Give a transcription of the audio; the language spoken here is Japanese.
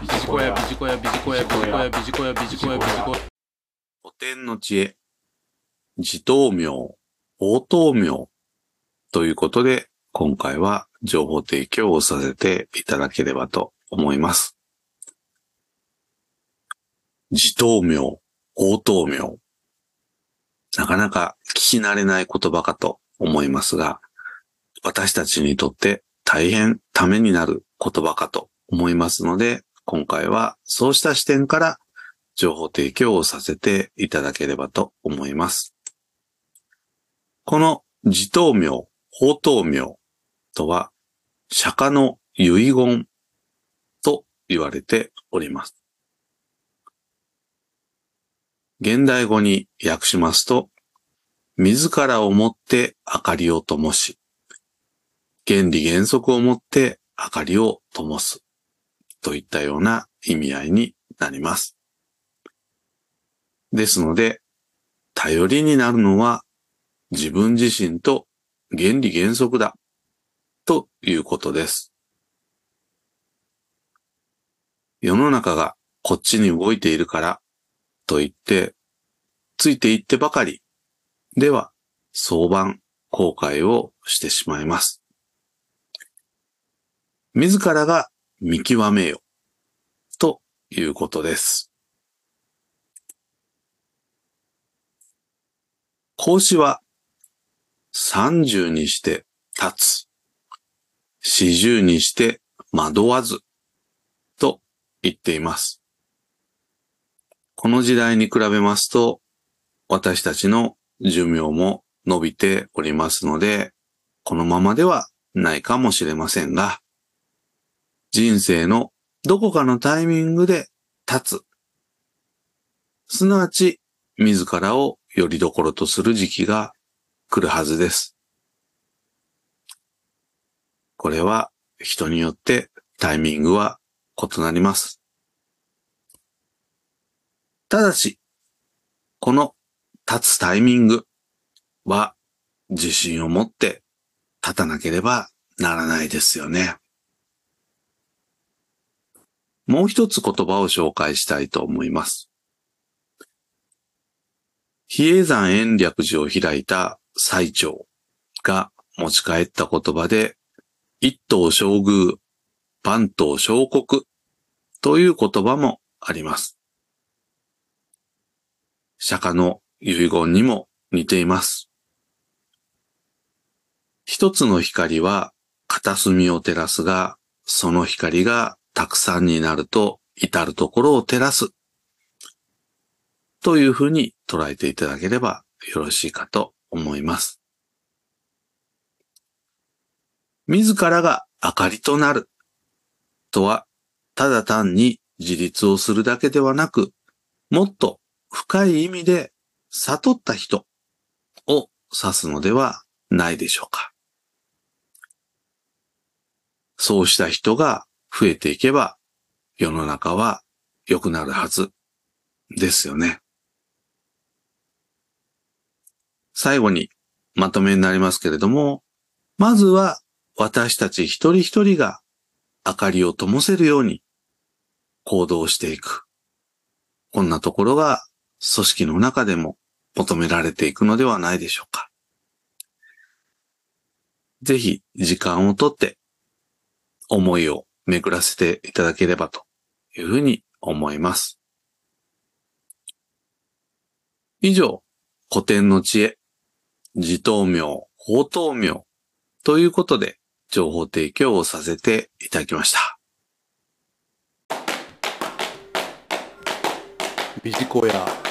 ビジコヤビジコヤビジコヤビジコヤビジコヤビジコヤビジコヤ古典の知恵、自頭名、応答名ということで、今回は情報提供をさせていただければと思います。自頭名、応答名。なかなか聞き慣れない言葉かと思いますが、私たちにとって大変ためになる言葉かと思いますので、今回はそうした視点から情報提供をさせていただければと思います。この自頭名、法頭名とは、釈迦の遺言と言われております。現代語に訳しますと、自らをもって明かりを灯し、原理原則をもって明かりを灯すといったような意味合いになります。ですので、頼りになるのは自分自身と原理原則だということです。世の中がこっちに動いているからと言って、ついていってばかりでは相番後悔をしてしまいます。自らが見極めよということです。孔子は三十にして立つ。四十にして惑わず。と言っています。この時代に比べますと、私たちの寿命も伸びておりますので、このままではないかもしれませんが、人生のどこかのタイミングで立つ。すなわち、自らをよりどころとする時期が来るはずです。これは人によってタイミングは異なります。ただし、この立つタイミングは自信を持って立たなければならないですよね。もう一つ言葉を紹介したいと思います。比叡山延暦寺を開いた最長が持ち帰った言葉で、一等将軍、万等小国という言葉もあります。釈迦の遺言にも似ています。一つの光は片隅を照らすが、その光がたくさんになると至るところを照らす。というふうに捉えていただければよろしいかと思います。自らが明かりとなるとは、ただ単に自立をするだけではなく、もっと深い意味で悟った人を指すのではないでしょうか。そうした人が増えていけば、世の中は良くなるはずですよね。最後にまとめになりますけれども、まずは私たち一人一人が明かりを灯せるように行動していく。こんなところが組織の中でも求められていくのではないでしょうか。ぜひ時間をとって思いを巡らせていただければというふうに思います。以上、古典の知恵、自頭名、法頭名ということで情報提供をさせていただきました。ビジコヤ